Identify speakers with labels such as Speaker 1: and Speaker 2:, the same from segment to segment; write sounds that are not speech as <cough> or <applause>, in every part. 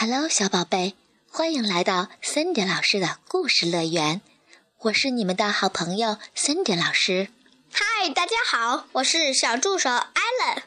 Speaker 1: Hello，小宝贝，欢迎来到 Cindy 老师的故事乐园。我是你们的好朋友 Cindy 老师。
Speaker 2: 嗨，大家好，我是小助手 Allen。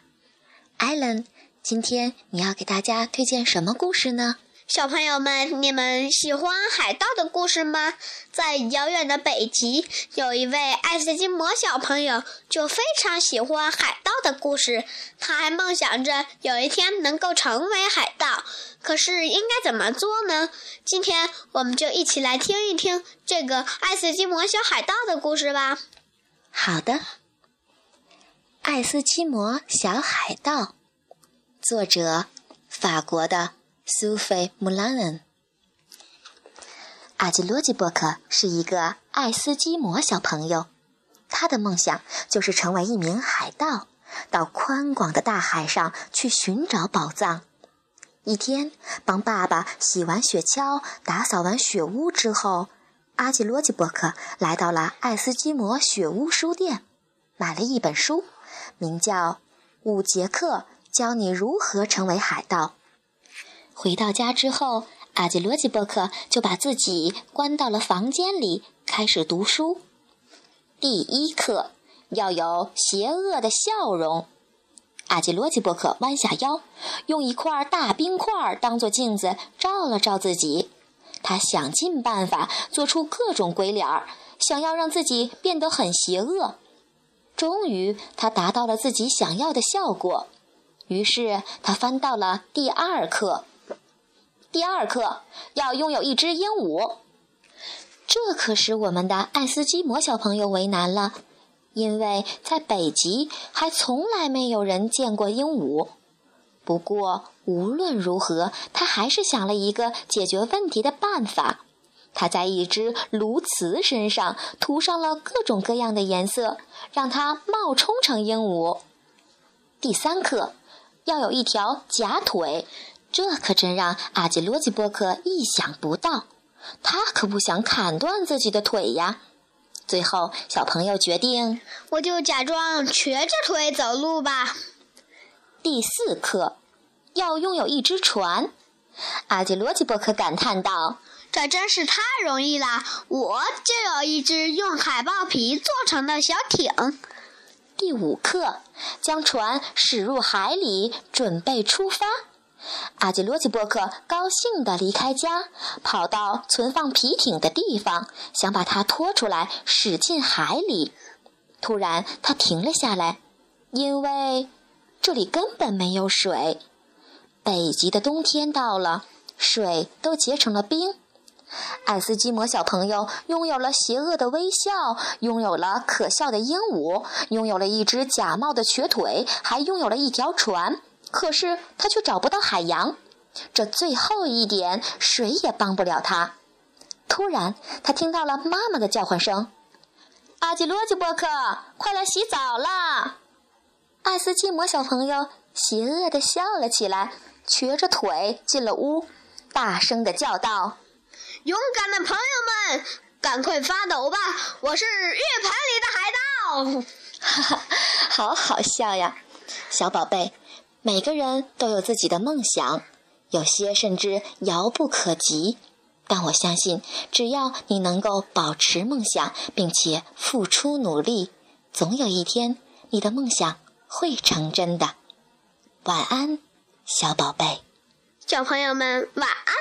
Speaker 1: Allen，今天你要给大家推荐什么故事呢？
Speaker 2: 小朋友们，你们喜欢海盗的故事吗？在遥远的北极，有一位爱斯基摩小朋友，就非常喜欢海盗的故事。他还梦想着有一天能够成为海盗。可是应该怎么做呢？今天我们就一起来听一听这个爱斯基摩小海盗的故事吧。
Speaker 1: 好的，《爱斯基摩小海盗》，作者法国的。苏菲·穆兰恩，阿基罗基伯克是一个爱斯基摩小朋友，他的梦想就是成为一名海盗，到宽广的大海上去寻找宝藏。一天，帮爸爸洗完雪橇、打扫完雪屋之后，阿基罗基伯克来到了爱斯基摩雪屋书店，买了一本书，名叫《五节课教你如何成为海盗》。回到家之后，阿基罗基伯克就把自己关到了房间里，开始读书。第一课要有邪恶的笑容。阿基罗基伯克弯下腰，用一块大冰块当做镜子照了照自己。他想尽办法做出各种鬼脸儿，想要让自己变得很邪恶。终于，他达到了自己想要的效果。于是，他翻到了第二课。第二课要拥有一只鹦鹉，这可使我们的爱斯基摩小朋友为难了，因为在北极还从来没有人见过鹦鹉。不过无论如何，他还是想了一个解决问题的办法。他在一只鸬鹚身上涂上了各种各样的颜色，让它冒充成鹦鹉。第三课要有一条假腿。这可真让阿基罗基波克意想不到，他可不想砍断自己的腿呀。最后，小朋友决定，
Speaker 2: 我就假装瘸着腿走路吧。
Speaker 1: 第四课，要拥有一只船。阿基罗基伯克感叹道：“
Speaker 2: 这真是太容易了，我就有一只用海豹皮做成的小艇。”
Speaker 1: 第五课，将船驶入海里，准备出发。阿基罗基伯克高兴地离开家，跑到存放皮艇的地方，想把它拖出来驶进海里。突然，他停了下来，因为这里根本没有水。北极的冬天到了，水都结成了冰。爱斯基摩小朋友拥有了邪恶的微笑，拥有了可笑的鹦鹉，拥有了一只假冒的瘸腿，还拥有了一条船。可是他却找不到海洋，这最后一点谁也帮不了他。突然，他听到了妈妈的叫唤声：“阿基罗基伯克，快来洗澡啦！”爱斯基摩小朋友邪恶地笑了起来，瘸着腿进了屋，大声地叫道：“
Speaker 2: 勇敢的朋友们，赶快发抖吧！我是浴盆里的海盗！” <laughs>
Speaker 1: 哈哈，好好笑呀，小宝贝。每个人都有自己的梦想，有些甚至遥不可及。但我相信，只要你能够保持梦想，并且付出努力，总有一天你的梦想会成真的。晚安，小宝贝。
Speaker 2: 小朋友们，晚安。